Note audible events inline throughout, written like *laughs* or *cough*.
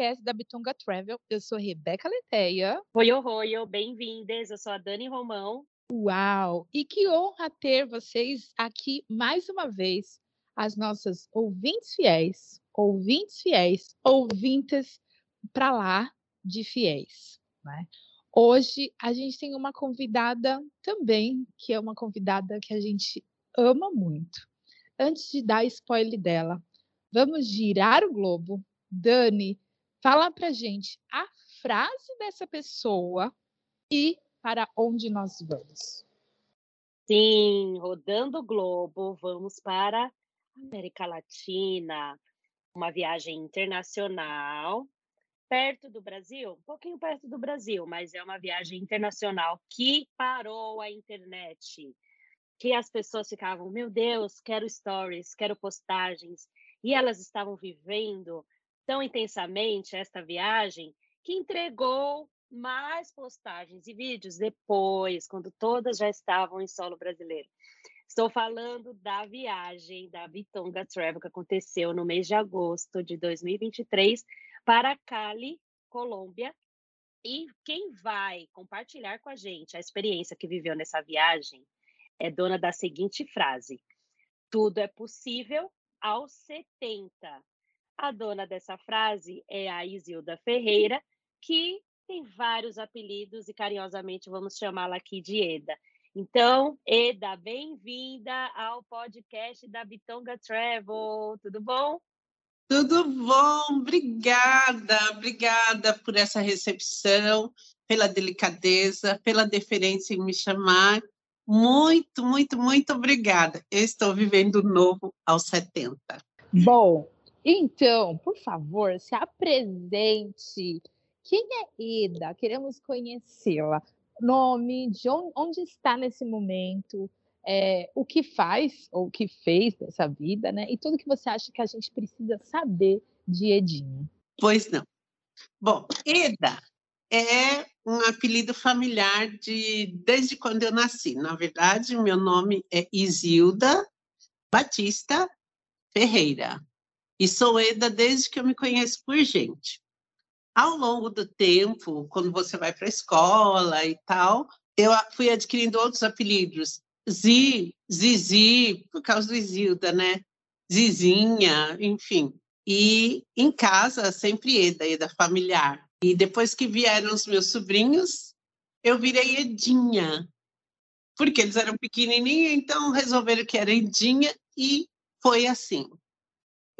Podcast da Bitonga Travel. Eu sou Rebeca Leteia. Oi, oi, oi, bem-vindas. Eu sou a Dani Romão. Uau! E que honra ter vocês aqui mais uma vez, as nossas ouvintes fiéis, ouvintes fiéis, ouvintes para lá de fiéis. Né? Hoje a gente tem uma convidada também, que é uma convidada que a gente ama muito. Antes de dar spoiler dela, vamos girar o globo. Dani, fala pra gente a frase dessa pessoa e para onde nós vamos. Sim, rodando o globo, vamos para América Latina, uma viagem internacional, perto do Brasil, um pouquinho perto do Brasil, mas é uma viagem internacional que parou a internet, que as pessoas ficavam, meu Deus, quero stories, quero postagens, e elas estavam vivendo tão intensamente esta viagem que entregou mais postagens e vídeos depois, quando todas já estavam em solo brasileiro. Estou falando da viagem da Bitonga Travel que aconteceu no mês de agosto de 2023 para Cali, Colômbia. E quem vai compartilhar com a gente a experiência que viveu nessa viagem é dona da seguinte frase: Tudo é possível aos 70. A dona dessa frase é a Isilda Ferreira, que tem vários apelidos e carinhosamente vamos chamá-la aqui de Eda. Então, Eda, bem-vinda ao podcast da Bitonga Travel. Tudo bom? Tudo bom, obrigada, obrigada por essa recepção, pela delicadeza, pela deferência em me chamar. Muito, muito, muito obrigada. Eu estou vivendo novo aos 70. Bom, então, por favor, se apresente. Quem é Eda? Queremos conhecê-la. Nome, de onde, está nesse momento, é, o que faz ou o que fez dessa vida, né? E tudo que você acha que a gente precisa saber de Edinha. Pois não. Bom, Eda é um apelido familiar de desde quando eu nasci. Na verdade, meu nome é Isilda Batista Ferreira. E sou Eda desde que eu me conheço por gente ao longo do tempo, quando você vai para a escola e tal, eu fui adquirindo outros apelidos. Zi, Zizi, por causa do Isilda, né? Zizinha, enfim. E em casa, sempre Eda, Eda familiar. E depois que vieram os meus sobrinhos, eu virei Edinha. Porque eles eram pequenininhos, então resolveram que era Edinha e foi assim.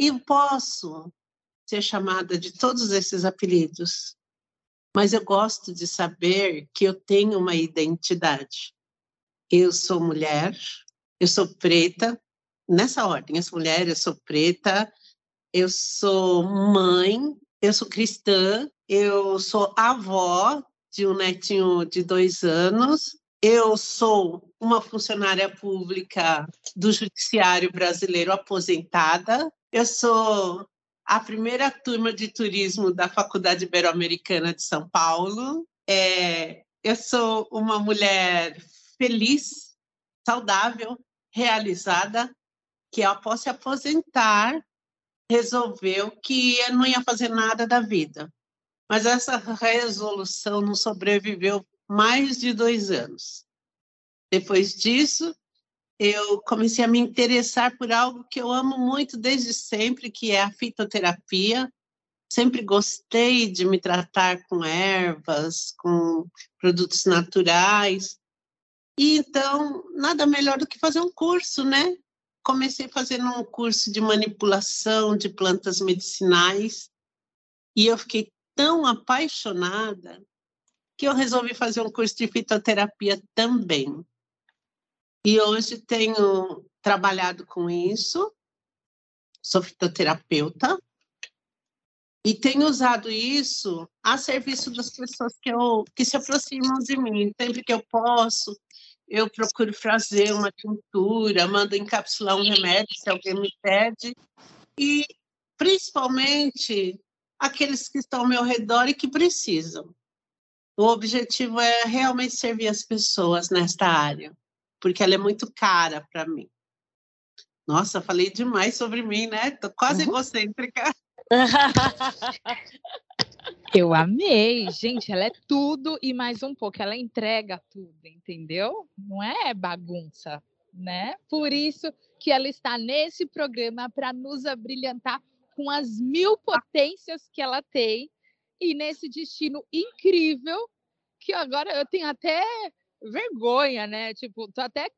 E posso ser chamada de todos esses apelidos, mas eu gosto de saber que eu tenho uma identidade. Eu sou mulher, eu sou preta, nessa ordem, eu sou mulher, eu sou preta, eu sou mãe, eu sou cristã, eu sou avó de um netinho de dois anos, eu sou uma funcionária pública do Judiciário Brasileiro aposentada, eu sou a primeira turma de turismo da Faculdade Ibero-Americana de São Paulo. É, eu sou uma mulher feliz, saudável, realizada, que após se aposentar, resolveu que não ia fazer nada da vida. Mas essa resolução não sobreviveu mais de dois anos. Depois disso, eu comecei a me interessar por algo que eu amo muito desde sempre, que é a fitoterapia. Sempre gostei de me tratar com ervas, com produtos naturais. E então, nada melhor do que fazer um curso, né? Comecei fazendo um curso de manipulação de plantas medicinais e eu fiquei tão apaixonada que eu resolvi fazer um curso de fitoterapia também. E hoje tenho trabalhado com isso, sou fitoterapeuta, E tenho usado isso a serviço das pessoas que, eu, que se aproximam de mim. Sempre que eu posso, eu procuro fazer uma tintura, mando encapsular um remédio se alguém me pede. E, principalmente, aqueles que estão ao meu redor e que precisam. O objetivo é realmente servir as pessoas nesta área, porque ela é muito cara para mim. Nossa, falei demais sobre mim, né? Tô quase Uhum. egocêntrica. *laughs* Eu amei, gente. Ela é tudo e mais um pouco. Ela entrega tudo, entendeu? Não é bagunça, né? Por isso que ela está nesse programa para nos abrilhantar com as mil potências que ela tem e nesse destino incrível que agora eu tenho até vergonha, né? Tipo, tô até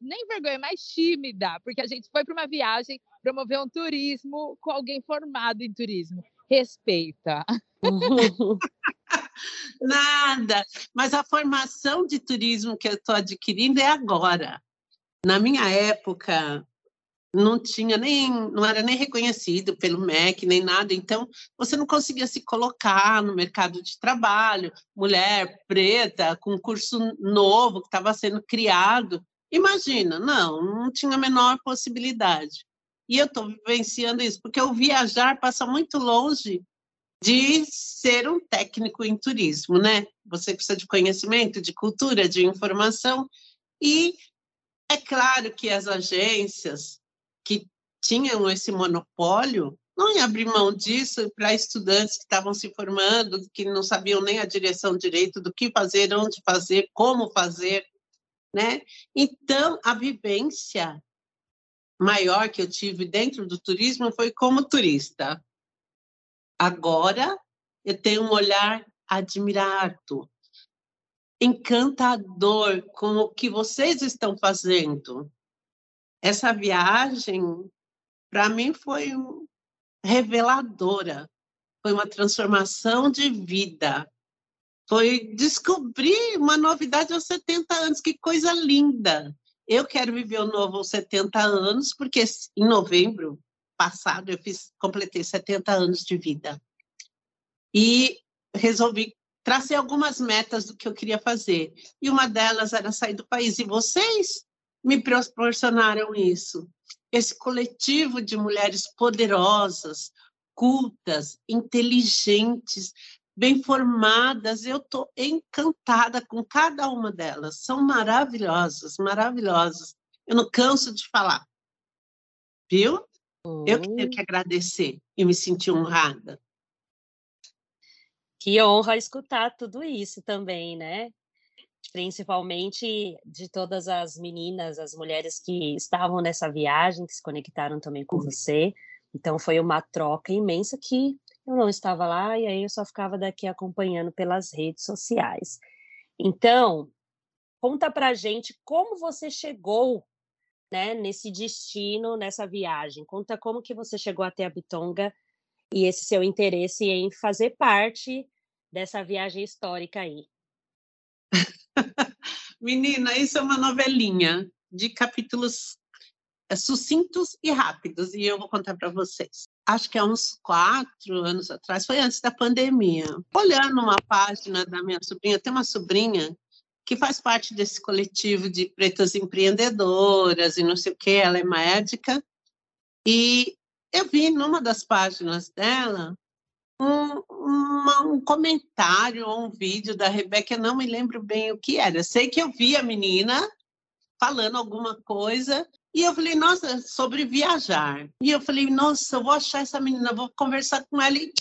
nem vergonha, mais tímida, porque a gente foi para uma viagem promover um turismo com alguém formado em turismo. Respeita. *laughs* Nada. Mas a formação de turismo que eu estou adquirindo é agora. Na minha época, não tinha nem, não era nem reconhecido pelo MEC, nem nada. Então, você não conseguia se colocar no mercado de trabalho. Mulher preta, com curso novo que estava sendo criado. Imagina, não, não tinha a menor possibilidade. E eu estou vivenciando isso, porque o viajar passa muito longe de ser um técnico em turismo, né? Você precisa de conhecimento, de cultura, de informação. E é claro que as agências que tinham esse monopólio não iam abrir mão disso para estudantes que estavam se formando, que não sabiam nem a direção direito do que fazer, onde fazer, como fazer, né? Então, a vivência maior que eu tive dentro do turismo foi como turista. Agora, eu tenho um olhar admirado, encantador com o que vocês estão fazendo. Essa viagem, para mim, foi reveladora. Foi uma transformação de vida. Foi descobrir uma novidade aos 70 anos. Que coisa linda! Eu quero viver o novo aos 70 anos, porque em novembro passado eu fiz, completei 70 anos de vida. E resolvi tracei algumas metas do que eu queria fazer. E uma delas era sair do país. E vocês me proporcionaram isso. Esse coletivo de mulheres poderosas, cultas, inteligentes, bem formadas. Eu estou encantada com cada uma delas. São maravilhosas, maravilhosas. Eu não canso de falar. Viu? Eu que tenho que agradecer e me sentir honrada. Que honra escutar tudo isso também, né? Principalmente de todas as meninas, as mulheres que estavam nessa viagem, que se conectaram também com você. Então foi uma troca imensa que eu não estava lá e aí eu só ficava daqui acompanhando pelas redes sociais. Então, conta pra gente como você chegou, né, nesse destino, nessa viagem. Conta como que você chegou até a Bitonga e esse seu interesse em fazer parte dessa viagem histórica aí. Menina, isso é uma novelinha de capítulos eh, sucintos e rápidos, e eu vou contar para vocês. Acho que há uns quatro anos atrás, foi antes da pandemia. Olhando uma página da minha sobrinha, tem uma sobrinha que faz parte desse coletivo de pretas empreendedoras e não sei o que, ela é médica, e eu vi numa das páginas dela um, um comentário ou um vídeo da Rebeca, eu não me lembro bem o que era. Sei que eu vi a menina falando alguma coisa e eu falei, nossa, sobre viajar. E eu falei, nossa, eu vou achar essa menina, vou conversar com ela e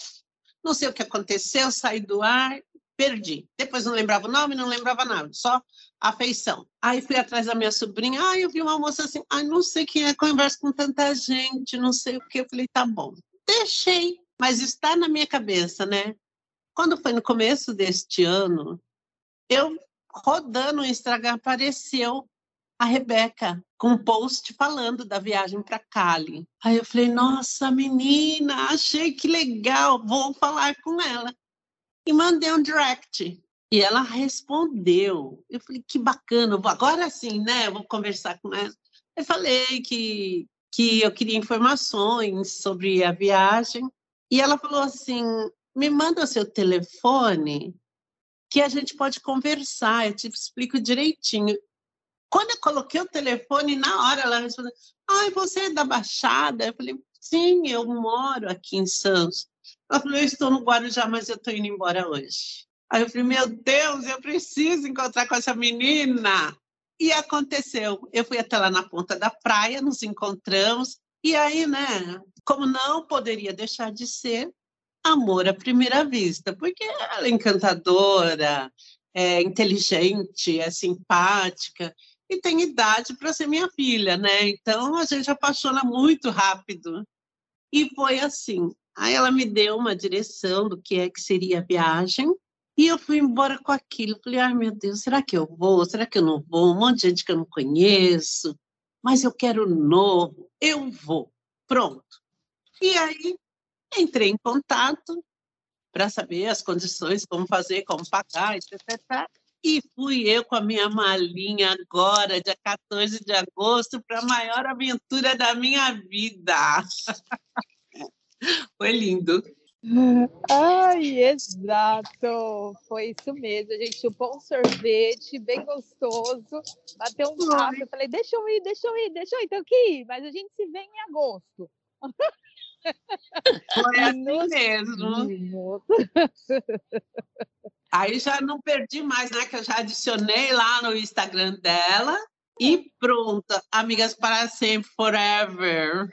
não sei o que aconteceu, saí do ar, perdi. Depois não lembrava o nome, não lembrava nada, só a feição. Aí fui atrás da minha sobrinha, ah, eu vi uma moça assim, ah, não sei quem é, conversa com tanta gente, não sei o que. Eu falei, tá bom. Deixei, mas está na minha cabeça, né? Quando foi no começo deste ano, eu rodando o Instagram, apareceu a Rebeca com um post falando da viagem para Cali. Aí eu falei, nossa, menina, achei que legal, vou falar com ela. E mandei um direct. E ela respondeu. Eu falei, que bacana, agora sim, né? Vou conversar com ela. Eu falei que, que eu queria informações sobre a viagem. E ela falou assim: me manda o seu telefone que a gente pode conversar, eu te explico direitinho. Quando eu coloquei o telefone, na hora ela respondeu: Ai, você é da Baixada? Eu falei: Sim, eu moro aqui em Santos. Ela falou: Eu estou no Guarujá, mas eu estou indo embora hoje. Aí eu falei: Meu Deus, eu preciso encontrar com essa menina. E aconteceu. Eu fui até lá na ponta da praia, nos encontramos. E aí, né, como não poderia deixar de ser, amor à primeira vista, porque ela é encantadora, é inteligente, é simpática e tem idade para ser minha filha, né? Então a gente apaixona muito rápido. E foi assim. Aí ela me deu uma direção do que é que seria a viagem. E eu fui embora com aquilo. Falei, ai meu Deus, será que eu vou? Será que eu não vou? Um monte de gente que eu não conheço. Mas eu quero novo. Eu vou. Pronto. E aí entrei em contato para saber as condições, como fazer, como pagar, etc. E fui eu com a minha malinha agora, dia 14 de agosto, para a maior aventura da minha vida. *laughs* Foi lindo. Ai, exato. Foi isso mesmo. A gente chupou um sorvete bem gostoso, bateu um papo. Eu falei, deixa eu ir, deixa eu ir, deixa eu ir, tenho que ir. Mas a gente se vê em agosto. *laughs* Foi assim mesmo. Aí já não perdi mais, né? Que eu já adicionei lá no Instagram dela. E pronto, amigas para sempre, forever.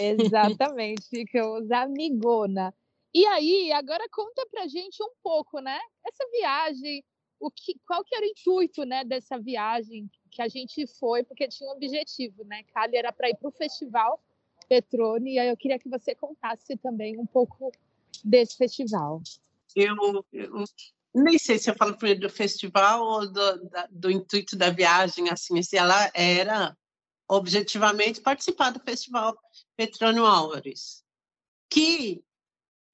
Exatamente, ficamos amigona. E aí, agora conta pra gente um pouco, né? Essa viagem, o que, qual que era o intuito, né, dessa viagem que a gente foi, porque tinha um objetivo, né? Cali era para ir para o festival Petrone, e aí eu queria que você contasse também um pouco desse festival. Eu, eu nem sei se eu falo primeiro do festival ou do, da, do intuito da viagem, assim, se ela era objetivamente participar do festival Petrônio Álvares, que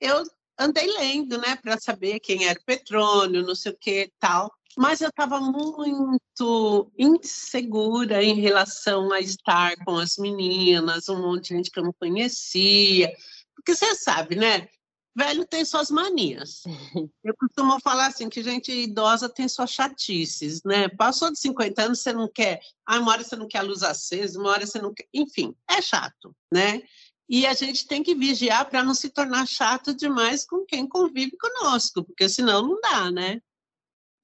eu andei lendo, né, para saber quem era Petrônio, não sei o que tal mas eu estava muito insegura em relação a estar com as meninas, um monte de gente que eu não conhecia, porque você sabe, né? Velho tem suas manias. *laughs* Eu costumo falar assim que gente idosa tem suas chatices, né? Passou de 50 anos, você não quer, ah, uma hora você não quer a luz acesa, uma hora você não quer, enfim, é chato, né? E a gente tem que vigiar para não se tornar chato demais com quem convive conosco, porque senão não dá, né?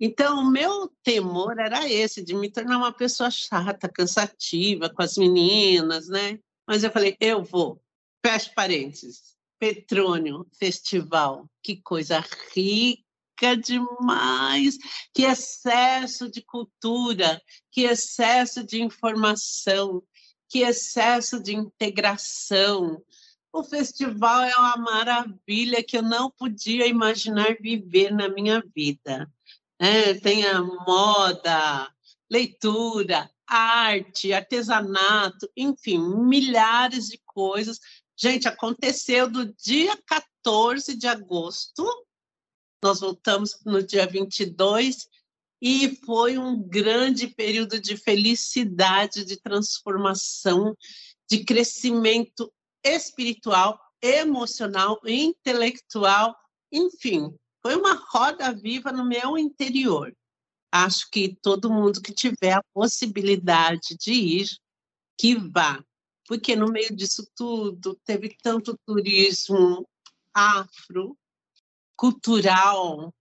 Então, o meu temor era esse, de me tornar uma pessoa chata, cansativa com as meninas, né? Mas eu falei, eu vou. Feche parênteses. Petrônio Festival, que coisa rica demais, que excesso de cultura, que excesso de informação, que excesso de integração. O festival é uma maravilha que eu não podia imaginar viver na minha vida né? tem a moda, leitura, arte, artesanato, enfim, milhares de coisas. Gente, aconteceu do dia 14 de agosto, nós voltamos no dia 22, e foi um grande período de felicidade, de transformação, de crescimento espiritual, emocional, intelectual, enfim, foi uma roda viva no meu interior. Acho que todo mundo que tiver a possibilidade de ir, que vá. Porque no meio disso tudo teve tanto turismo afro, cultural,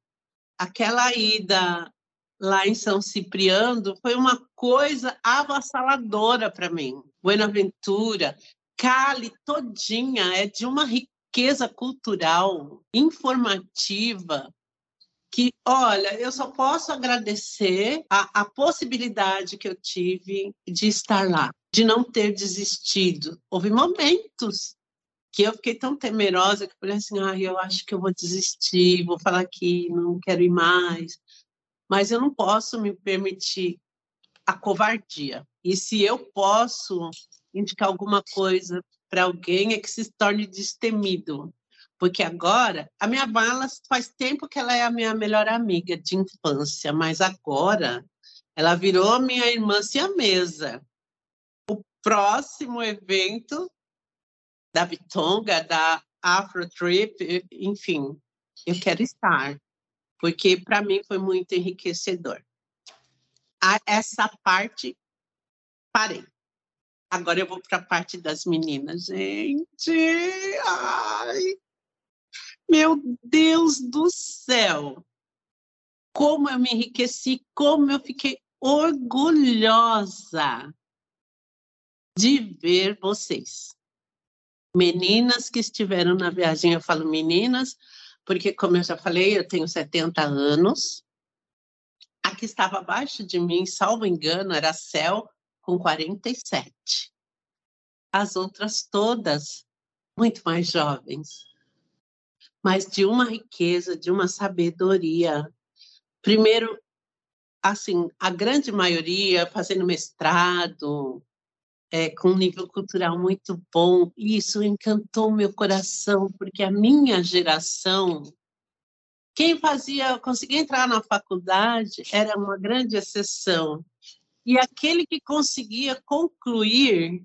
aquela ida lá em São Cipriano foi uma coisa avassaladora para mim. Buenaventura, Cali todinha é de uma riqueza riqueza cultural, informativa, que, olha, eu só posso agradecer a, a possibilidade que eu tive de estar lá, de não ter desistido. Houve momentos que eu fiquei tão temerosa que eu falei assim, ah, eu acho que eu vou desistir, vou falar que não quero ir mais. Mas eu não posso me permitir a covardia. E se eu posso indicar alguma coisa para alguém é que se torne destemido. Porque agora, a minha bala faz tempo que ela é a minha melhor amiga de infância, mas agora ela virou minha irmã siamesa. O próximo evento da Bitonga, da Afro Trip, enfim, eu quero estar, porque para mim foi muito enriquecedor. A, essa parte, parei. Agora eu vou para a parte das meninas. Gente, ai, meu Deus do céu! Como eu me enriqueci, como eu fiquei orgulhosa de ver vocês. Meninas que estiveram na viagem, eu falo meninas, porque, como eu já falei, eu tenho 70 anos. A que estava abaixo de mim, salvo engano, era a Cel, com 47. As outras todas muito mais jovens, mas de uma riqueza, de uma sabedoria. Primeiro, assim, a grande maioria fazendo mestrado, é, com um nível cultural muito bom, e isso encantou meu coração, porque a minha geração, quem fazia, conseguia entrar na faculdade era uma grande exceção, e aquele que conseguia concluir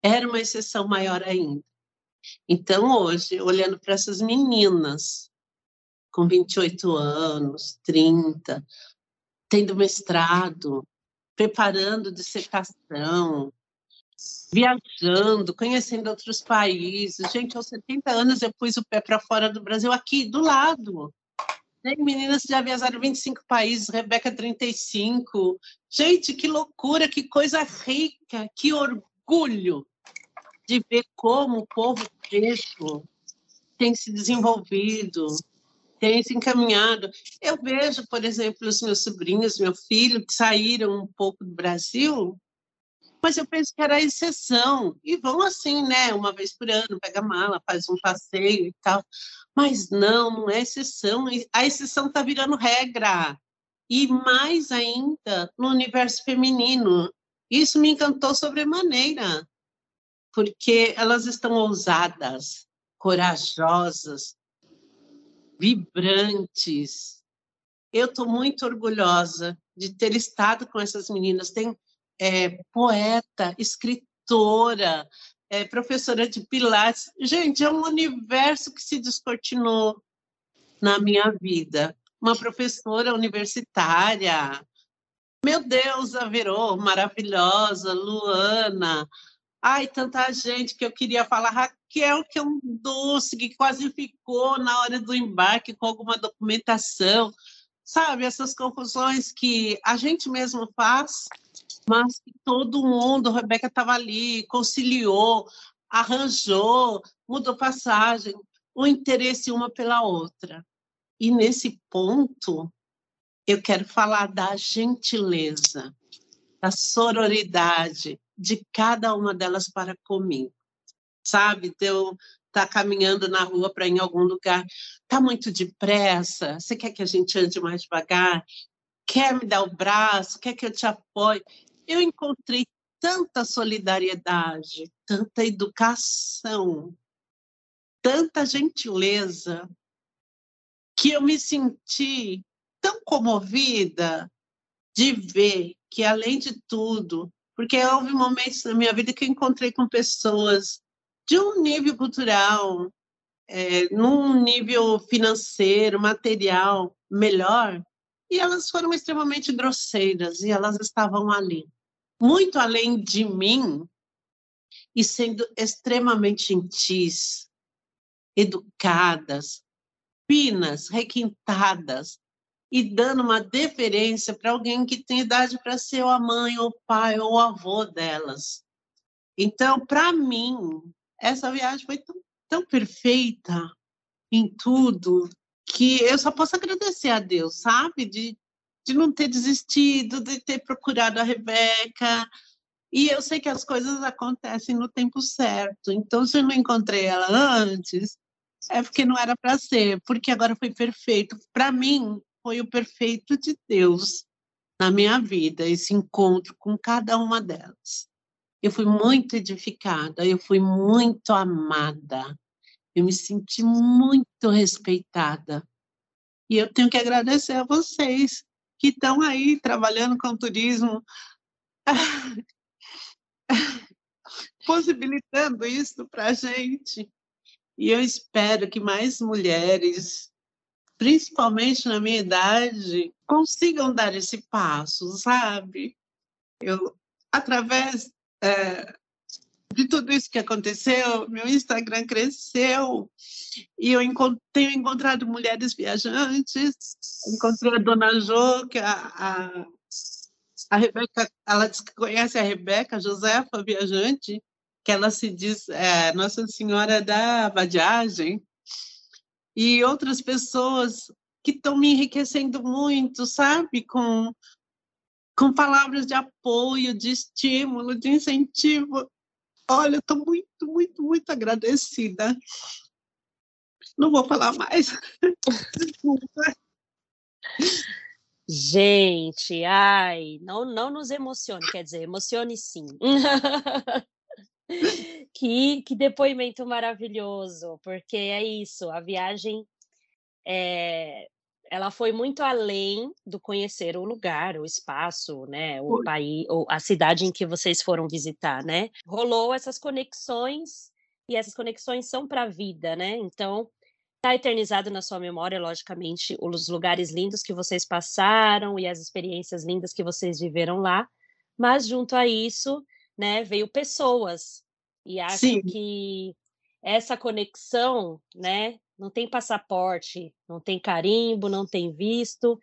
era uma exceção maior ainda. Então, hoje, olhando para essas meninas com 28 anos, 30, tendo mestrado, preparando dissertação, viajando, conhecendo outros países. Gente, aos 70 anos eu pus o pé para fora do Brasil, aqui do lado. Tem meninas que já viajaram 25 países, Rebeca 35. Gente, que loucura, que coisa rica, que orgulho de ver como o povo preto tem se desenvolvido, tem se encaminhado. Eu vejo, por exemplo, os meus sobrinhos, meu filho, que saíram um pouco do Brasil, mas eu penso que era exceção. E vão assim, né? Uma vez por ano, pega mala, faz um passeio e tal. Mas não, não é exceção. A exceção está virando regra. E mais ainda no universo feminino. Isso me encantou sobremaneira, porque elas estão ousadas, corajosas, vibrantes. Eu estou muito orgulhosa de ter estado com essas meninas. Tem é, poeta, escritora, é, professora de Pilates. Gente, é um universo que se descortinou na minha vida. Uma professora universitária. Meu Deus, a Verô, maravilhosa, Luana. Ai, tanta gente que eu queria falar. Raquel, que é um doce, que quase ficou na hora do embarque com alguma documentação. Sabe, essas confusões que a gente mesmo faz mas todo mundo, a Rebeca estava ali, conciliou, arranjou, mudou passagem, o interesse uma pela outra. E nesse ponto, eu quero falar da gentileza, da sororidade de cada uma delas para comigo. Sabe, eu tá caminhando na rua para ir em algum lugar, tá muito depressa, você quer que a gente ande mais devagar? Quer me dar o braço? Quer que eu te apoie? Eu encontrei tanta solidariedade, tanta educação, tanta gentileza, que eu me senti tão comovida de ver que, além de tudo, porque houve momentos na minha vida que eu encontrei com pessoas de um nível cultural, é, num nível financeiro, material melhor, e elas foram extremamente grosseiras e elas estavam ali muito além de mim e sendo extremamente gentis, educadas, finas, requintadas e dando uma deferência para alguém que tem idade para ser a mãe, ou pai, ou avô delas. Então, para mim, essa viagem foi tão, tão perfeita em tudo que eu só posso agradecer a Deus, sabe? De de não ter desistido, de ter procurado a Rebeca. E eu sei que as coisas acontecem no tempo certo. Então, se eu não encontrei ela antes, é porque não era para ser, porque agora foi perfeito. Para mim, foi o perfeito de Deus na minha vida, esse encontro com cada uma delas. Eu fui muito edificada, eu fui muito amada, eu me senti muito respeitada. E eu tenho que agradecer a vocês que estão aí trabalhando com turismo, *laughs* possibilitando isso para a gente. E eu espero que mais mulheres, principalmente na minha idade, consigam dar esse passo, sabe? Eu, através é, de tudo isso que aconteceu, meu Instagram cresceu e eu encont tenho encontrado mulheres viajantes. Encontrei a Dona Jo, que é a, a, a Rebeca, ela conhece a Rebeca Josefa, viajante, que ela se diz é, Nossa Senhora da Vadiagem, e outras pessoas que estão me enriquecendo muito, sabe, com, com palavras de apoio, de estímulo, de incentivo. Olha, estou muito, muito, muito agradecida. Não vou falar mais. *laughs* Desculpa. Gente, ai, não, não nos emocione, quer dizer, emocione sim. *laughs* que, que depoimento maravilhoso, porque é isso, a viagem é, ela foi muito além do conhecer o lugar, o espaço, né, o país, ou a cidade em que vocês foram visitar, né? Rolou essas conexões e essas conexões são para a vida, né? Então, está eternizado na sua memória, logicamente, os lugares lindos que vocês passaram e as experiências lindas que vocês viveram lá, mas junto a isso, né, veio pessoas. E acho Sim. que essa conexão, né, não tem passaporte, não tem carimbo, não tem visto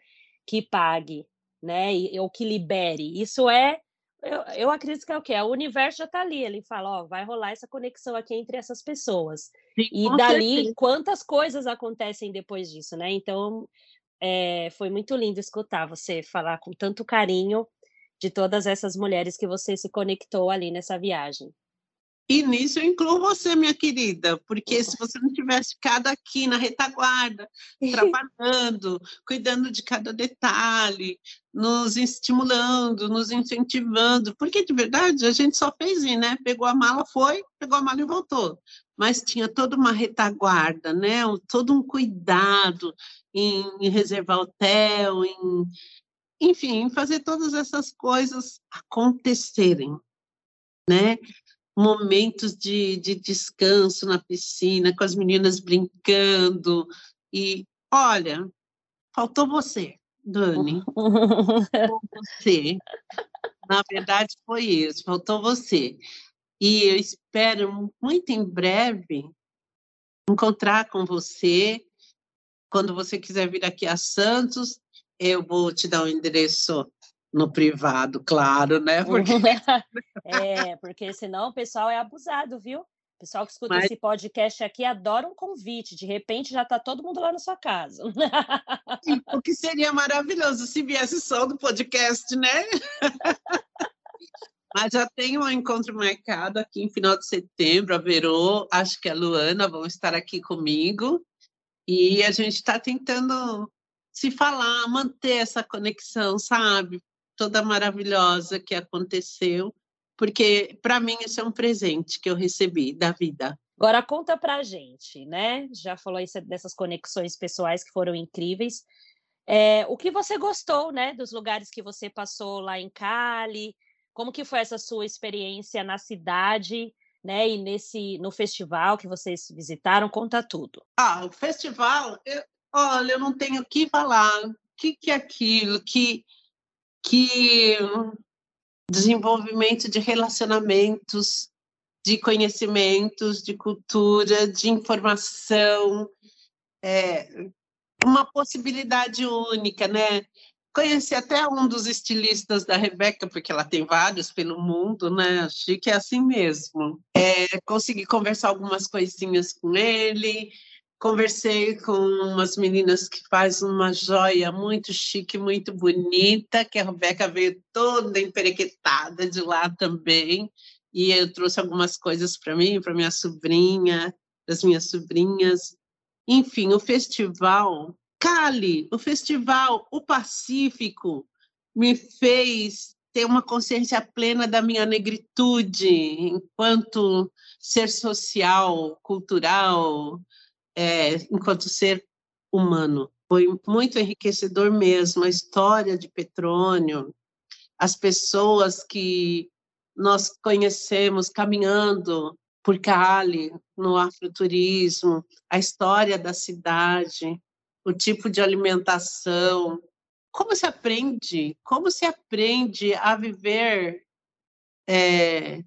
que pague, né? E, ou que libere. Isso é, eu, eu acredito que é o quê? O universo já está ali. Ele fala, ó, vai rolar essa conexão aqui entre essas pessoas. Sim, E dali, certeza. quantas coisas acontecem depois disso, né? Então, é, foi muito lindo escutar você falar com tanto carinho de todas essas mulheres que você se conectou ali nessa viagem. E nisso eu incluo você, minha querida, porque se você não tivesse ficado aqui na retaguarda, *laughs* trabalhando, cuidando de cada detalhe, nos estimulando, nos incentivando, porque de verdade a gente só fez ir, né? Pegou a mala, foi, pegou a mala e voltou. Mas tinha toda uma retaguarda, né? Todo um cuidado em, em reservar hotel, em, enfim, em fazer todas essas coisas acontecerem, né? Momentos de, de descanso na piscina, com as meninas brincando. E, olha, faltou você, Dani. Faltou você. Na verdade, foi isso, faltou você. E eu espero muito em breve encontrar com você. Quando você quiser vir aqui a Santos, eu vou te dar o endereço no privado, claro, né? *laughs* Porque é, porque senão o pessoal é abusado, viu? O pessoal que escuta Mas- esse podcast aqui adora um convite. De repente já está todo mundo lá na sua casa. o que seria maravilhoso se viesse só do podcast, né? *laughs* Mas já tem um encontro marcado aqui em final de setembro, a Verô, acho que a Luana vão estar aqui comigo. E a gente está tentando se falar, manter essa conexão, sabe? Toda maravilhosa que aconteceu, porque para mim isso é um presente que eu recebi da vida. Agora conta pra gente, né? Já falou isso dessas conexões pessoais que foram incríveis. É, o que você gostou, né, dos lugares que você passou lá em Cali? Como que foi essa sua experiência na cidade, né? E nesse no festival que vocês visitaram? Conta tudo. Ah, o festival, eu- olha, eu não tenho o que falar. O que, que é aquilo? Que, que desenvolvimento de relacionamentos, de conhecimentos, de cultura, de informação, é uma possibilidade única, né? Conheci até um dos estilistas da Rebeca, porque ela tem vários pelo mundo, né? Achei que é assim mesmo. É, consegui conversar algumas coisinhas com ele, conversei com umas meninas que fazem uma joia muito chique, muito bonita, que a Rebeca veio toda emperequetada de lá também, e eu trouxe algumas coisas para mim, para minha sobrinha, para as minhas sobrinhas. Enfim, o festival Cali, o festival O Pacífico me fez ter uma consciência plena da minha negritude enquanto ser social, cultural, é, enquanto ser humano. Foi muito enriquecedor mesmo a história de Petrônio, as pessoas que nós conhecemos caminhando por Cali, no afroturismo, a história da cidade, o tipo de alimentação. Como se aprende? Como se aprende a viver é,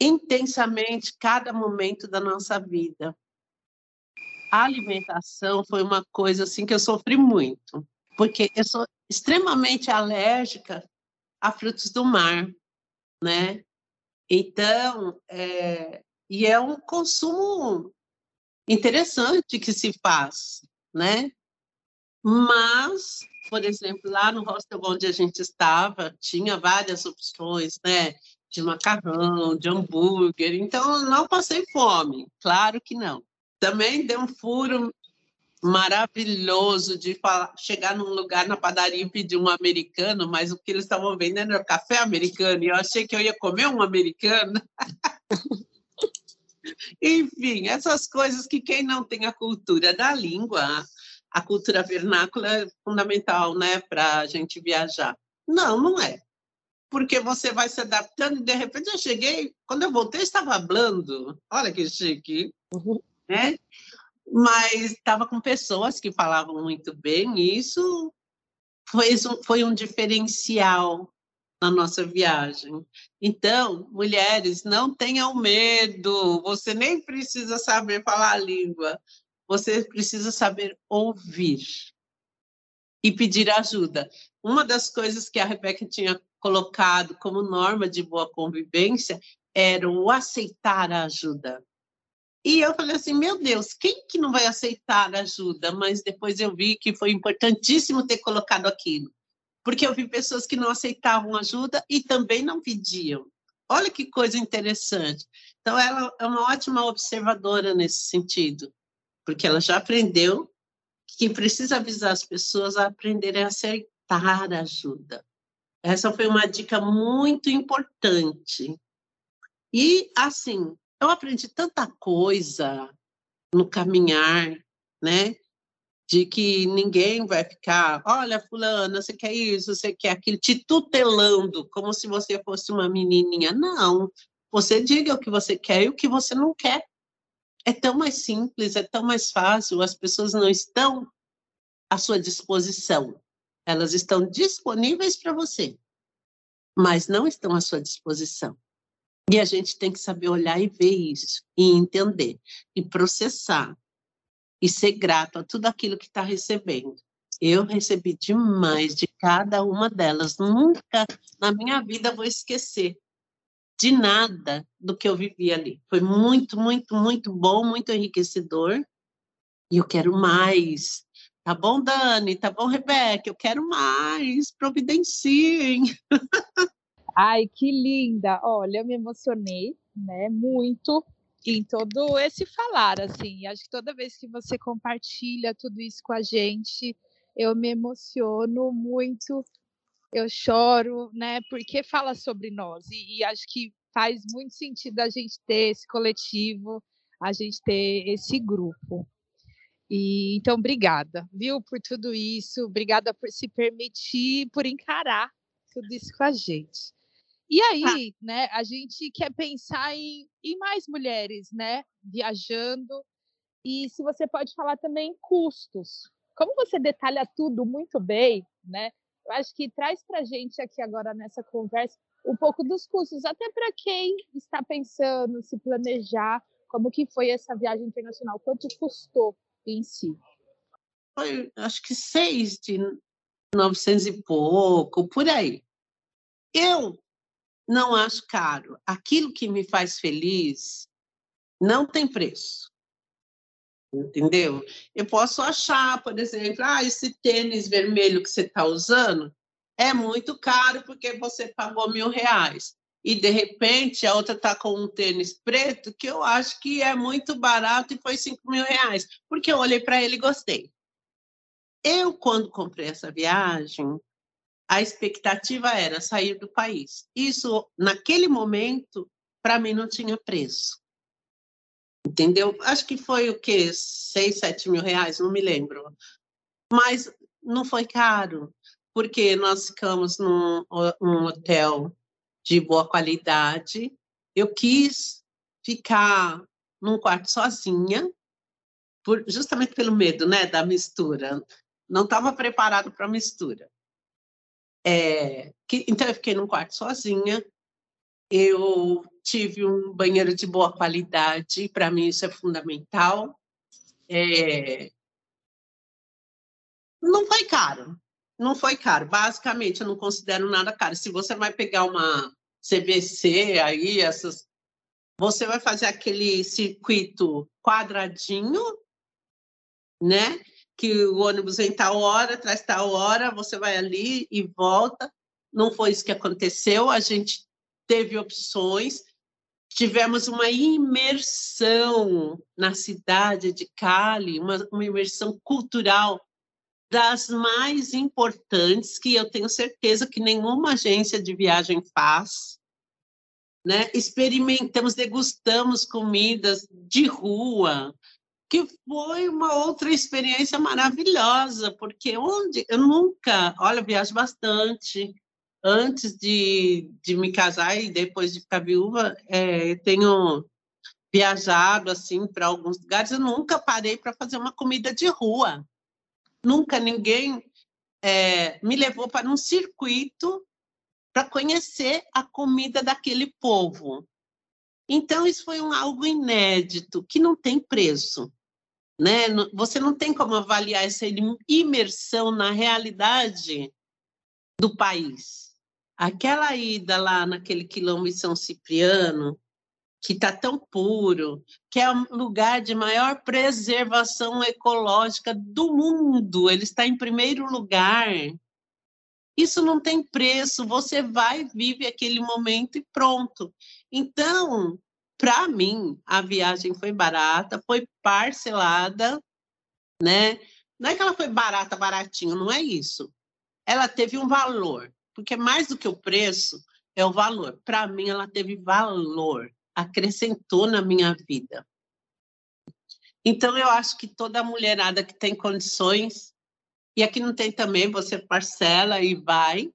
intensamente cada momento da nossa vida? A alimentação foi uma coisa assim que eu sofri muito, porque eu sou extremamente alérgica a frutos do mar, né? Então, é, e é um consumo interessante que se faz, né? Mas, por exemplo, lá no hostel onde a gente estava, tinha várias opções, né? De macarrão, de hambúrguer, então não passei fome, claro que não. Também deu um furo maravilhoso de falar, chegar num lugar na padaria e pedir um americano, mas o que eles estavam vendendo era café americano, e eu achei que eu ia comer um americano. *laughs* Enfim, essas coisas que quem não tem a cultura da língua, a cultura vernácula é fundamental, né, para a gente viajar. Não, não é. Porque você vai se adaptando e de repente eu cheguei, quando eu voltei estava falando, olha que chique, uhum. Né? mas estava com pessoas que falavam muito bem, e isso foi, foi um diferencial na nossa viagem. Então, mulheres, não tenham medo, você nem precisa saber falar a língua, você precisa saber ouvir e pedir ajuda. Uma das coisas que a Rebeca tinha colocado como norma de boa convivência era o aceitar a ajuda. E eu falei assim, meu Deus, quem que não vai aceitar ajuda? Mas depois eu vi que foi importantíssimo ter colocado aquilo, porque eu vi pessoas que não aceitavam ajuda e também não pediam. Olha que coisa interessante. Então, ela é uma ótima observadora nesse sentido, porque ela já aprendeu que precisa avisar as pessoas a aprenderem a aceitar ajuda. Essa foi uma dica muito importante. E, assim, eu aprendi tanta coisa no caminhar, né? De que ninguém vai ficar, olha, fulana, você quer isso, você quer aquilo, te tutelando, como se você fosse uma menininha. Não, você diga o que você quer e o que você não quer. É tão mais simples, é tão mais fácil, as pessoas não estão à sua disposição. Elas estão disponíveis para você, mas não estão à sua disposição. E a gente tem que saber olhar e ver isso, e entender, e processar, e ser grato a tudo aquilo que está recebendo. Eu recebi demais de cada uma delas. Nunca na minha vida vou esquecer de nada do que eu vivi ali. Foi muito, muito, muito bom, muito enriquecedor. E eu quero mais. Tá bom, Dani? Tá bom, Rebeca? Eu quero mais. Providenciem. *laughs* Ai, que linda! Olha, eu me emocionei, né? Muito em todo esse falar, assim. Acho que toda vez que você compartilha tudo isso com a gente, eu me emociono muito, eu choro, né? Porque fala sobre nós e, e acho que faz muito sentido a gente ter esse coletivo, a gente ter esse grupo. E então, obrigada, viu, por tudo isso, obrigada por se permitir, por encarar tudo isso com a gente. E tá. aí, ah. né, a gente quer pensar em, em mais mulheres, né, viajando. E se você pode falar também custos. Como você detalha tudo muito bem, né? Eu acho que traz para a gente aqui agora nessa conversa um pouco dos custos, até para quem está pensando, se planejar, como que foi essa viagem internacional, quanto custou em si? Foi, acho que seis de 900 e pouco, por aí. Eu não acho caro. Aquilo que me faz feliz não tem preço. Entendeu? Eu posso achar, por exemplo, ah, esse tênis vermelho que você está usando é muito caro porque você pagou mil reais. E, de repente, a outra está com um tênis preto que eu acho que é muito barato e foi cinco mil reais, porque eu olhei para ele e gostei. Eu, quando comprei essa viagem, a expectativa era sair do país. Isso, naquele momento, para mim não tinha preço. Entendeu? Acho que foi o quê? Seis, sete mil reais, não me lembro. Mas não foi caro, porque nós ficamos num um hotel de boa qualidade. Eu quis ficar num quarto sozinha, por, justamente pelo medo, né, da mistura. Não estava preparado para a mistura. É, que, então, eu fiquei num quarto sozinha. Eu tive um banheiro de boa qualidade, para mim isso é fundamental. É, não foi caro, não foi caro. Basicamente, eu não considero nada caro. Se você vai pegar uma CVC aí, essas, você vai fazer aquele circuito quadradinho, né? Que o ônibus vem tal hora, traz tal hora, você vai ali e volta. Não foi isso que aconteceu. A gente teve opções, tivemos uma imersão na cidade de Cali, uma, uma imersão cultural das mais importantes que eu tenho certeza que nenhuma agência de viagem faz. Né? Experimentamos, degustamos comidas de rua, que foi uma outra experiência maravilhosa, porque onde eu nunca, olha, viajo bastante. Antes de, de me casar e depois de ficar viúva, é, tenho viajado assim para alguns lugares. Eu nunca parei para fazer uma comida de rua. Nunca ninguém é, me levou para um circuito para conhecer a comida daquele povo. Então, isso foi um, algo inédito, que não tem preço. Né? Você não tem como avaliar essa imersão na realidade do país. Aquela ida lá naquele quilombo em São Cipriano, que está tão puro, que é o lugar de maior preservação ecológica do mundo, ele está em primeiro lugar. Isso não tem preço, você vai, vive aquele momento e pronto. Então, para mim, a viagem foi barata, foi parcelada, né? Não é que ela foi barata, baratinho, não é isso. Ela teve um valor, porque mais do que o preço é o valor. Para mim, ela teve valor acrescentou na minha vida. Então, eu acho que toda mulherada que tem condições, e aqui não tem também, você parcela e vai,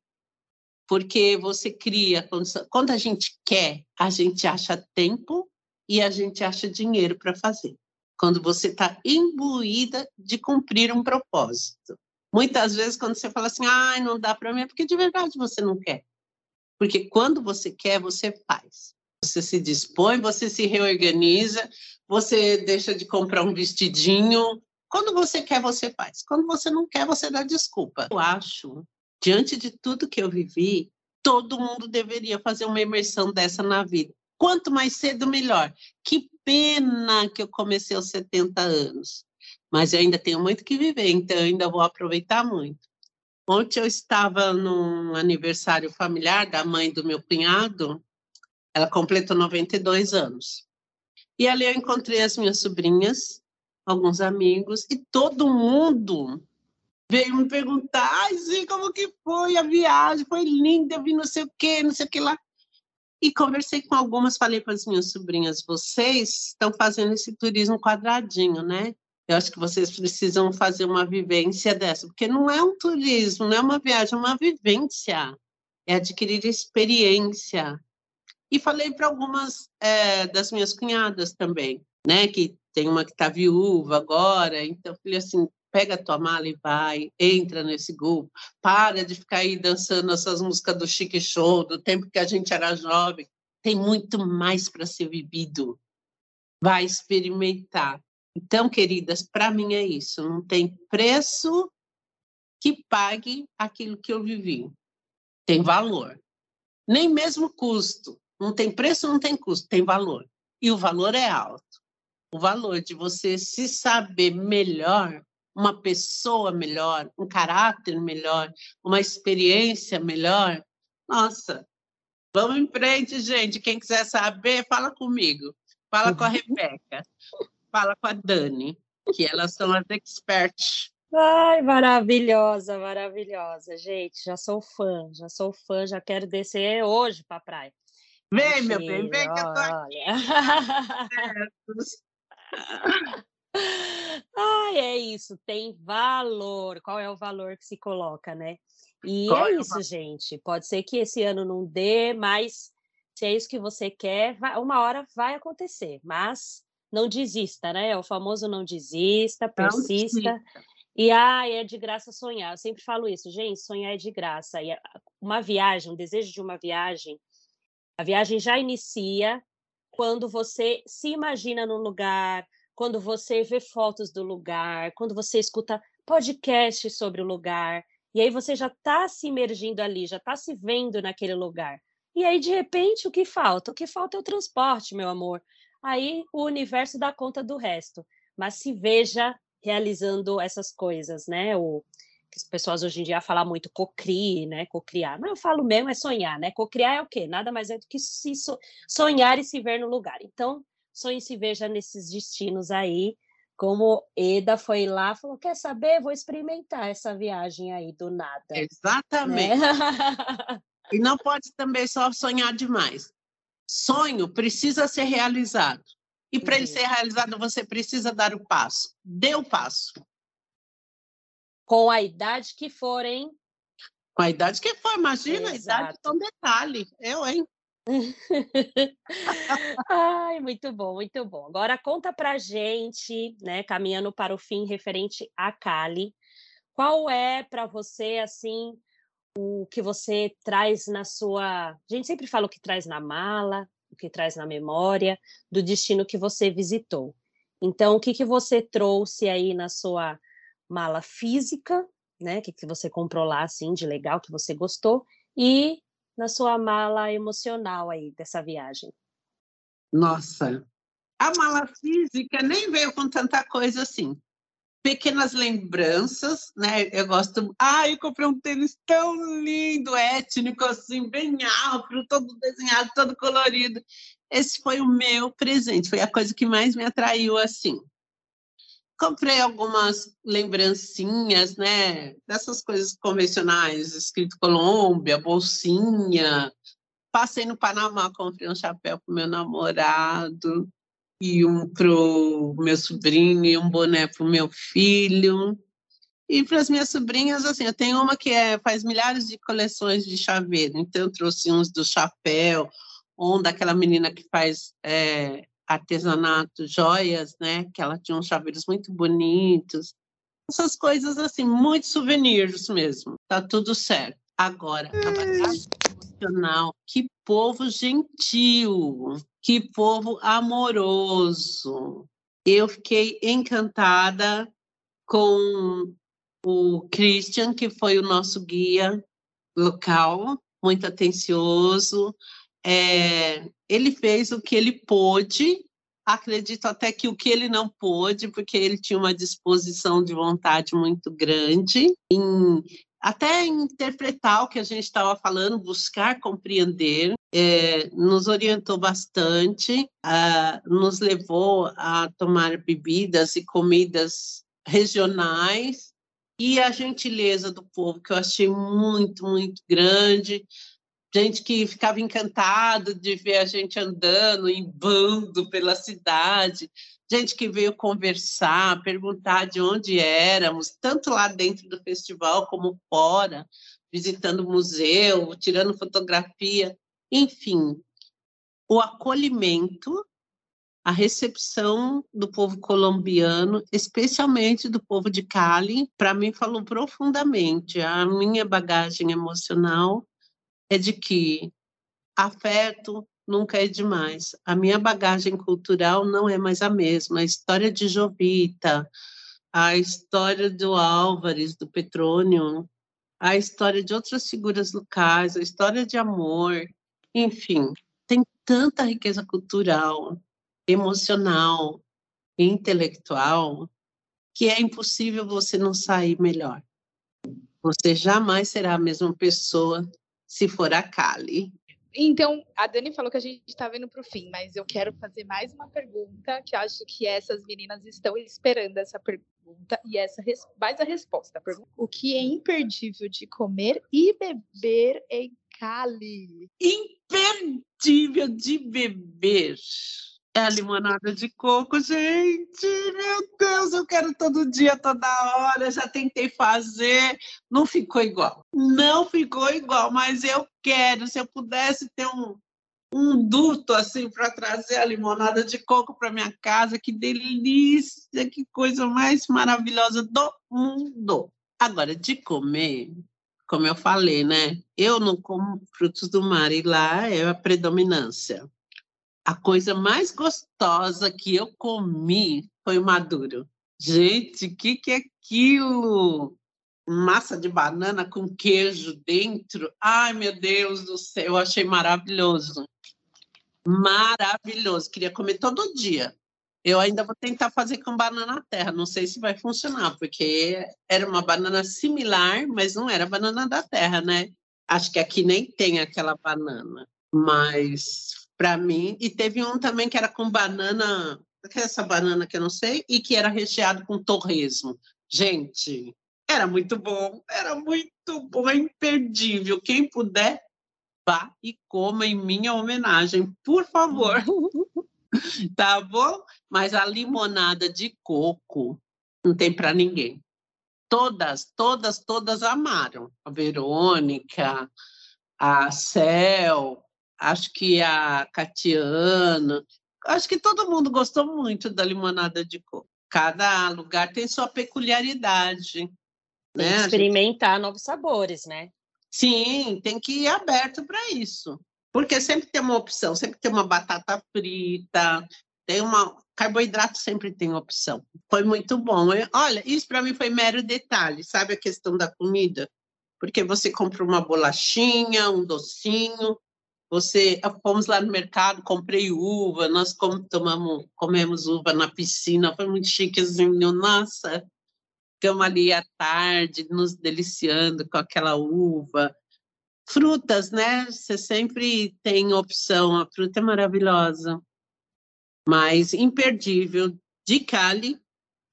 porque você cria. Quando a gente quer, a gente acha tempo e a gente acha dinheiro para fazer. Quando você está imbuída de cumprir um propósito. Muitas vezes, quando você fala assim, ah, não dá para mim, é porque de verdade você não quer. Porque quando você quer, você faz. Você se dispõe, você se reorganiza, você deixa de comprar um vestidinho. Quando você quer, você faz. Quando você não quer, você dá desculpa. Eu acho, diante de tudo que eu vivi, todo mundo deveria fazer uma imersão dessa na vida. Quanto mais cedo, melhor. Que pena que eu comecei aos 70 anos. Mas eu ainda tenho muito que viver, então eu ainda vou aproveitar muito. Ontem eu estava num aniversário familiar da mãe do meu cunhado ela completou 92 anos. E ali eu encontrei as minhas sobrinhas, alguns amigos, e todo mundo veio me perguntar, ai, como que foi a viagem? Foi linda, eu vi não sei o quê, não sei o que lá. E conversei com algumas, falei para as minhas sobrinhas, vocês estão fazendo esse turismo quadradinho, né? Eu acho que vocês precisam fazer uma vivência dessa, porque não é um turismo, não é uma viagem, é uma vivência. É adquirir experiência, e falei para algumas é, das minhas cunhadas também, né? Que tem uma que está viúva agora, então falei assim, pega a tua mala e vai, entra nesse grupo, para de ficar aí dançando essas músicas do chique show, do tempo que a gente era jovem. Tem muito mais para ser vivido. Vai experimentar. Então, queridas, para mim é isso. Não tem preço que pague aquilo que eu vivi. Tem valor. Nem mesmo custo. Não tem preço, não tem custo, tem valor. E o valor é alto. O valor de você se saber melhor, uma pessoa melhor, um caráter melhor, uma experiência melhor. Nossa, vamos em frente, gente. Quem quiser saber, fala comigo. Fala com a Rebeca. Fala com a Dani, que elas são as experts. Ai, maravilhosa, maravilhosa, gente. Já sou fã, já sou fã, já quero descer hoje para a praia. Vem, meu bem, vem que eu tô aqui. *laughs* Ai, é isso, tem valor. Qual é o valor que se coloca, né? E Qual é é isso, gente. Pode ser que esse ano não dê, mas Se é isso que você quer, vai, uma hora vai acontecer, mas não desista, né? O famoso não desista, persista. Não e ah, é de graça sonhar. Eu sempre falo isso, gente, sonhar é de graça. E uma viagem, um desejo de uma viagem, a viagem já inicia quando você se imagina no lugar, quando você vê fotos do lugar, quando você escuta podcast sobre o lugar, e aí você já está se imergindo ali, já está se vendo naquele lugar. E aí, de repente, o que falta? O que falta é o transporte, meu amor. Aí o universo dá conta do resto. Mas se veja realizando essas coisas, né? O que as pessoas hoje em dia falam muito cocrie, né? Cocriar. Mas eu falo mesmo é sonhar, né? Cocriar é o quê? Nada mais é do que se sonhar e se ver no lugar. Então, sonhe se veja nesses destinos aí, como Eda foi lá, falou: quer saber? Vou experimentar essa viagem aí do nada. Exatamente. Né? *laughs* e não pode também só sonhar demais. Sonho precisa ser realizado. E para ele ser realizado, você precisa dar o passo. Dê o passo. Com a idade que for, hein? Com a idade que for, imagina, Exato. a idade é um detalhe. Eu, hein? *laughs* Ai, muito bom, muito bom. Agora conta pra gente, né, caminhando para o fim referente a Cali, qual é para você assim o que você traz na sua, a gente sempre fala o que traz na mala, o que traz na memória do destino que você visitou. Então, o que, que você trouxe aí na sua mala física, né? O que, que você comprou lá, assim, de legal, que você gostou, e na sua mala emocional aí dessa viagem? Nossa, a mala física nem veio com tanta coisa assim pequenas lembranças, né? Eu gosto. Ah, eu comprei um tênis tão lindo, étnico, assim, bem afro, todo desenhado, todo colorido. Esse foi o meu presente, foi a coisa que mais me atraiu assim. Comprei algumas lembrancinhas, né? Dessas coisas convencionais, escrito Colômbia, bolsinha. Passei no Panamá, comprei um chapéu para meu namorado e um para o meu sobrinho e um boné para o meu filho. E para as minhas sobrinhas, assim, eu tenho uma que é, faz milhares de coleções de chaveiro, então eu trouxe uns do chapéu, um daquela menina que faz é, artesanato, joias, né? Que ela tinha uns chaveiros muito bonitos. Essas coisas, assim, muito souvenirs mesmo. Tá tudo certo. Agora, a bagagem emocional, que povo gentil que povo amoroso! Eu fiquei encantada com o Christian, que foi o nosso guia local, muito atencioso. É, ele fez o que ele pôde, acredito até que o que ele não pôde, porque ele tinha uma disposição de vontade muito grande em até interpretar o que a gente estava falando, buscar compreender, é, nos orientou bastante, uh, nos levou a tomar bebidas e comidas regionais e a gentileza do povo, que eu achei muito, muito grande. Gente que ficava encantado de ver a gente andando em bando pela cidade, gente que veio conversar, perguntar de onde éramos, tanto lá dentro do festival como fora, visitando museu, tirando fotografia, enfim, o acolhimento, a recepção do povo colombiano, especialmente do povo de Cali, para mim falou profundamente. A minha bagagem emocional é de que afeto, nunca é demais. A minha bagagem cultural não é mais a mesma. A história de Jovita, a história do Álvares, do Petrônio, a história de outras figuras locais, a história de amor, enfim, tem tanta riqueza cultural, emocional, intelectual, que é impossível você não sair melhor. Você jamais será a mesma pessoa se for a Kali. Então, a Dani falou que a gente está vendo para o fim, mas eu quero fazer mais uma pergunta que acho que essas meninas estão esperando essa pergunta e essa mais a resposta. O que é imperdível de comer e beber em Cali? Imperdível de beber. É a limonada de coco, gente. Meu Deus, eu quero todo dia, toda hora. Já tentei fazer, não ficou igual. Não ficou igual, mas eu quero. Se eu pudesse ter um, um duto assim para trazer a limonada de coco para minha casa. Que delícia, que coisa mais maravilhosa do mundo. Agora, de comer, como eu falei, né? Eu não como frutos do mar e lá é a predominância. A coisa mais gostosa que eu comi foi o maduro. Gente, o que, que é aquilo? Massa de banana com queijo dentro. Ai, meu Deus do céu, eu achei maravilhoso. Maravilhoso. Queria comer todo dia. Eu ainda vou tentar fazer com banana terra. Não sei se vai funcionar, porque era uma banana similar, mas não era banana da terra, né? Acho que aqui nem tem aquela banana. Mas para mim, e teve um também que era com banana, é essa banana que eu não sei, e que era recheado com torresmo. Gente, era muito bom, era muito bom, é imperdível. Quem puder, vá e coma em minha homenagem, por favor. *laughs* tá bom? Mas a limonada de coco não tem para ninguém. Todas, todas, todas amaram. A Verônica, a Cel, acho que a Catiana, acho que todo mundo gostou muito da limonada de coco. Cada lugar tem sua peculiaridade. Tem né? experimentar gente... novos sabores, né? Sim, tem que ir aberto para isso. Porque sempre tem uma opção, sempre tem uma batata frita, tem uma. Carboidrato sempre tem opção. Foi muito bom. Eu, olha, isso para mim foi mero detalhe, sabe a questão da comida? Porque você compra uma bolachinha, um docinho, você fomos lá no mercado, comprei uva, nós tomamos, comemos uva na piscina, foi muito chiquezinho, nossa, ficamos ali à tarde, nos deliciando com aquela uva, Frutas, né? Você sempre tem opção, a fruta é maravilhosa. Mas imperdível de Cali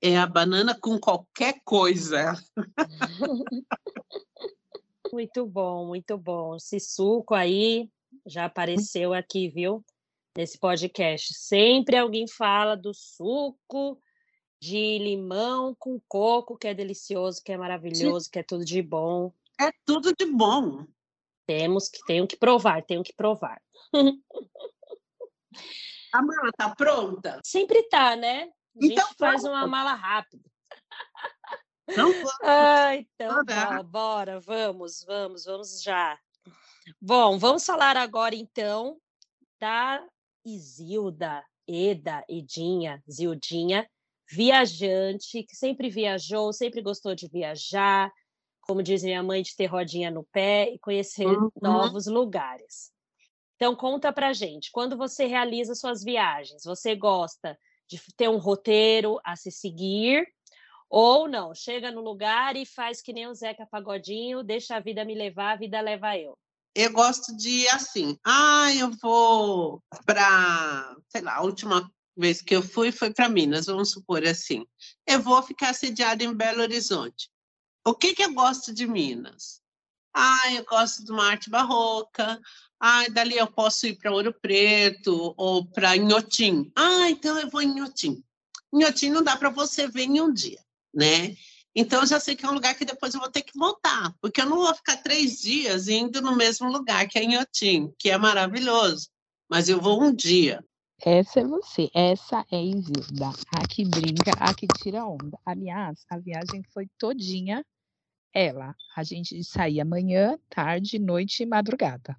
é a banana com qualquer coisa. *laughs* Muito bom, muito bom. Esse suco aí já apareceu aqui, viu? Nesse podcast. Sempre alguém fala do suco de limão com coco, que é delicioso, que é maravilhoso, que é tudo de bom. É tudo de bom. Temos que, tenho que provar, tenho que provar. *laughs* A mala tá pronta? Sempre tá, né? A gente então, faz uma mala rápida. Não vamos. Ah, então, tá, bora, vamos, vamos, vamos já. Bom, vamos falar agora então da Isilda, Eda, Edinha, Zildinha, viajante, que sempre viajou, sempre gostou de viajar, como diz minha mãe, de ter rodinha no pé e conhecer uhum. novos lugares. Então, conta pra gente, quando você realiza suas viagens, você gosta de ter um roteiro a se seguir ou não? Chega no lugar e faz que nem o Zeca Pagodinho, deixa a vida me levar, a vida leva eu. Eu gosto de assim, ah, eu vou para, sei lá, a última vez que eu fui foi para Minas, vamos supor assim. Eu vou ficar sediada em Belo Horizonte. O que, que eu gosto de Minas? Ah, eu gosto de uma arte barroca. Ah, dali eu posso ir para Ouro Preto ou para Inhotim. Ah, então eu vou em Inhotim. Inhotim não dá para você ver em um dia, né? Então, eu já sei que é um lugar que depois eu vou ter que voltar, porque eu não vou ficar três dias indo no mesmo lugar que é Inhotim, que é maravilhoso, mas eu vou um dia. Essa é você, essa é Isilda, a que brinca, a que tira onda. Aliás, a viagem foi todinha ela, a gente saía manhã, tarde, noite e madrugada.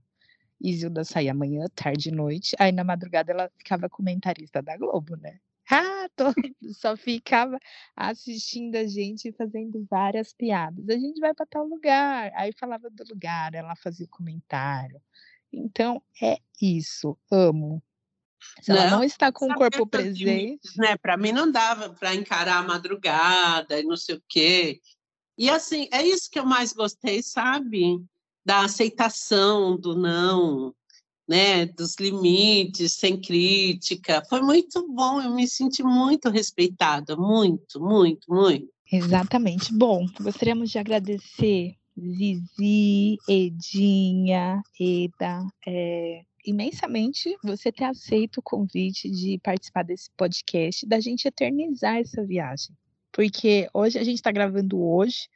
Isilda saía manhã, tarde e noite. Aí na madrugada ela ficava comentarista da Globo, né? Ah, tô... *laughs* só ficava assistindo a gente fazendo várias piadas. A gente vai para tal lugar. Aí falava do lugar, ela fazia o comentário. Então é isso, amo. Se ela não está com o corpo presente. Né? Para mim não dava para encarar a madrugada e não sei o quê. E assim, é isso que eu mais gostei, sabe? Da aceitação do não, né? Dos limites, sem crítica. Foi muito bom, eu me senti muito respeitada, muito, muito, muito. Exatamente. Bom, gostaríamos de agradecer Zizi, Edinha, Eda, é, imensamente você ter aceito o convite de participar desse podcast, da gente eternizar essa viagem porque hoje a gente está gravando hoje,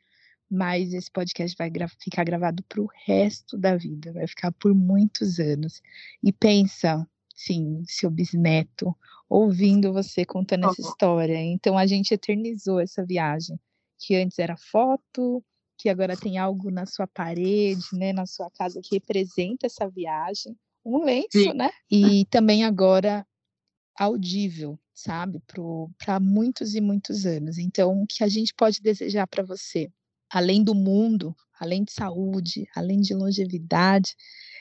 mas esse podcast vai gra ficar gravado para o resto da vida, vai ficar por muitos anos. E pensa, sim, seu bisneto, ouvindo você contando essa história. Então a gente eternizou essa viagem, que antes era foto, que agora tem algo na sua parede, né, na sua casa que representa essa viagem, um lenço, sim. né? E também agora audível, sabe, para muitos e muitos anos. Então, o que a gente pode desejar para você, além do mundo, além de saúde, além de longevidade,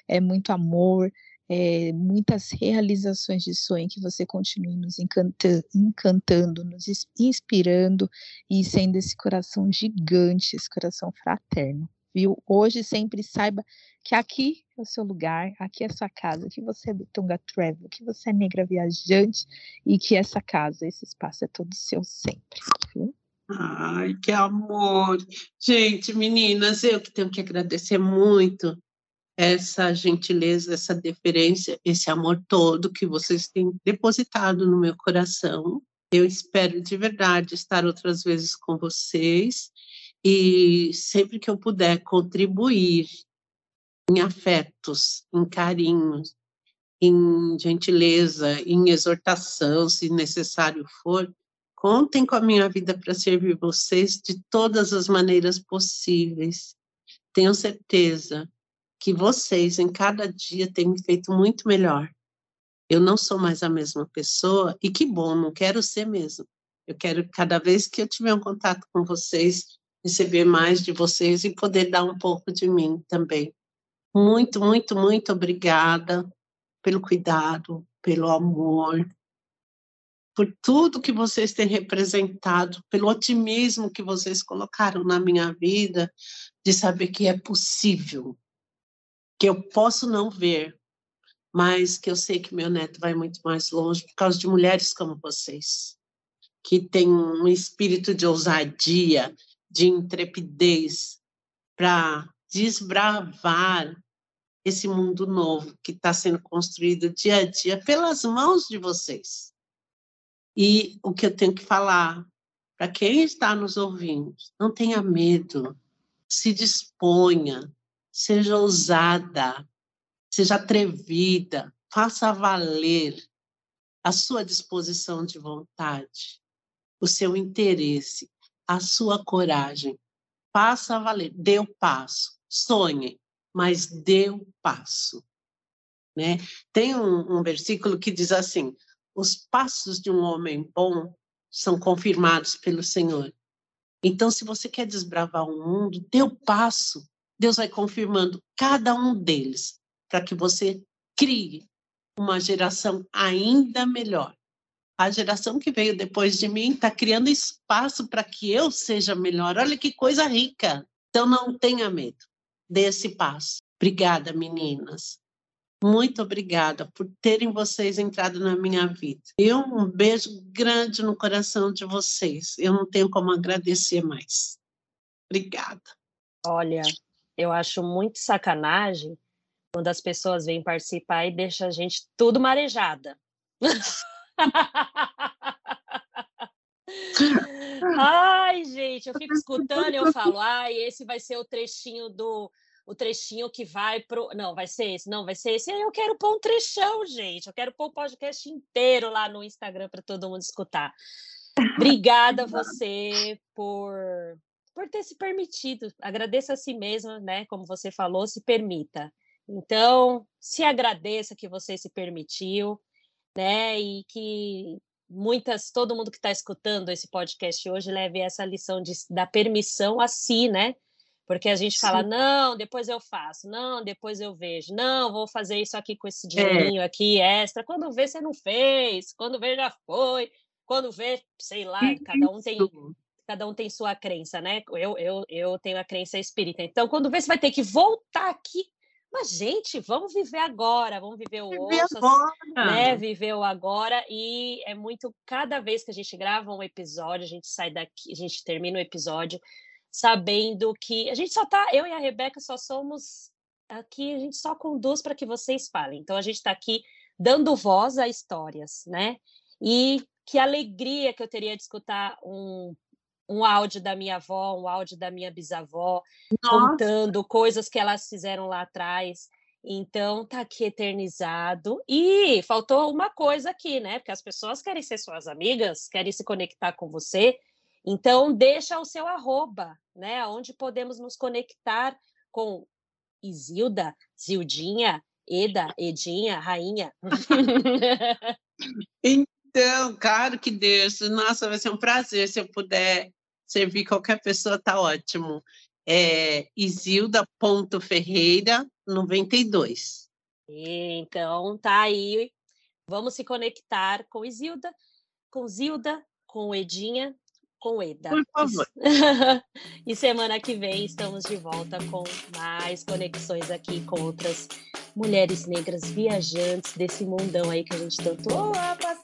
é muito amor, é, muitas realizações de sonho, que você continue nos encanta, encantando, nos inspirando e sendo esse coração gigante, esse coração fraterno, viu? Hoje sempre saiba que aqui é o seu lugar, aqui é a sua casa, que você é Bitonga Travel, que você é negra viajante e que essa casa, esse espaço é todo seu sempre, viu? Ai, que amor! Gente, meninas, eu que tenho que agradecer muito essa gentileza, essa deferência, esse amor todo que vocês têm depositado no meu coração. Eu espero de verdade estar outras vezes com vocês e sempre que eu puder contribuir em afetos, em carinhos, em gentileza, em exortação, se necessário for, contem com a minha vida para servir vocês de todas as maneiras possíveis. Tenho certeza que vocês, em cada dia, têm me feito muito melhor. Eu não sou mais a mesma pessoa, e que bom, não quero ser mesmo. Eu quero, cada vez que eu tiver um contato com vocês, receber mais de vocês e poder dar um pouco de mim também. Muito, muito, muito obrigada pelo cuidado, pelo amor, por tudo que vocês têm representado, pelo otimismo que vocês colocaram na minha vida, de saber que é possível que eu posso não ver, mas que eu sei que meu neto vai muito mais longe por causa de mulheres como vocês, que têm um espírito de ousadia, de intrepidez para desbravar esse mundo novo que está sendo construído dia a dia pelas mãos de vocês. E o que eu tenho que falar para quem está nos ouvindo, não tenha medo, se disponha, seja ousada, seja atrevida, faça valer a sua disposição de vontade, o seu interesse, a sua coragem. Faça valer, dê o passo, sonhe, mas dê o passo. Né? Tem um, um versículo que diz assim: os passos de um homem bom são confirmados pelo Senhor. Então, se você quer desbravar o mundo, dê o passo, Deus vai confirmando cada um deles para que você crie uma geração ainda melhor. A geração que veio depois de mim está criando espaço para que eu seja melhor. Olha que coisa rica. Então não tenha medo desse passo. Obrigada, meninas. Muito obrigada por terem vocês entrado na minha vida. E um beijo grande no coração de vocês. Eu não tenho como agradecer mais. Obrigada. Olha, eu acho muito sacanagem quando as pessoas vêm participar e deixam a gente tudo marejada. *laughs* ai, gente, eu fico escutando e eu falo, ai, esse vai ser o trechinho do o trechinho que vai pro. Não, vai ser esse, não, vai ser esse. Eu quero pôr um trechão, gente. Eu quero pôr o podcast inteiro lá no Instagram para todo mundo escutar. Obrigada *laughs* você por por ter se permitido. Agradeça a si mesma, né? Como você falou, se permita. Então, se agradeça que você se permitiu, né? E que muitas, todo mundo que está escutando esse podcast hoje leve essa lição de, da permissão a si, né? Porque a gente Sim. fala, não, depois eu faço, não, depois eu vejo, não, vou fazer isso aqui com esse é. dinheirinho é. aqui extra. Quando vê, você não fez, quando vê, já foi, quando vê, sei lá, cada um tem cada um tem sua crença, né? Eu, eu, eu tenho a crença espírita. Então, quando vê, você vai ter que voltar aqui. Mas, gente, vamos viver agora, vamos viver o viver agora. né? Viver o agora. E é muito. Cada vez que a gente grava um episódio, a gente sai daqui, a gente termina o episódio sabendo que a gente só tá. Eu e a Rebeca só somos aqui, a gente só conduz para que vocês falem. Então, a gente está aqui dando voz a histórias, né? E que alegria que eu teria de escutar um um áudio da minha avó, um áudio da minha bisavó, Nossa. contando coisas que elas fizeram lá atrás. Então, tá aqui eternizado. E faltou uma coisa aqui, né? Porque as pessoas querem ser suas amigas, querem se conectar com você. Então, deixa o seu arroba, né? Onde podemos nos conectar com Isilda, Zildinha, Eda, Edinha, Rainha. *laughs* Então, claro que Deus, nossa, vai ser um prazer se eu puder servir qualquer pessoa, tá ótimo. É Isilda.ferreira 92. Então, tá aí. Vamos se conectar com Isilda, com Zilda, com Edinha, com Eda. Por favor. *laughs* e semana que vem estamos de volta com mais conexões aqui com outras mulheres negras viajantes desse mundão aí que a gente tanto. Opa!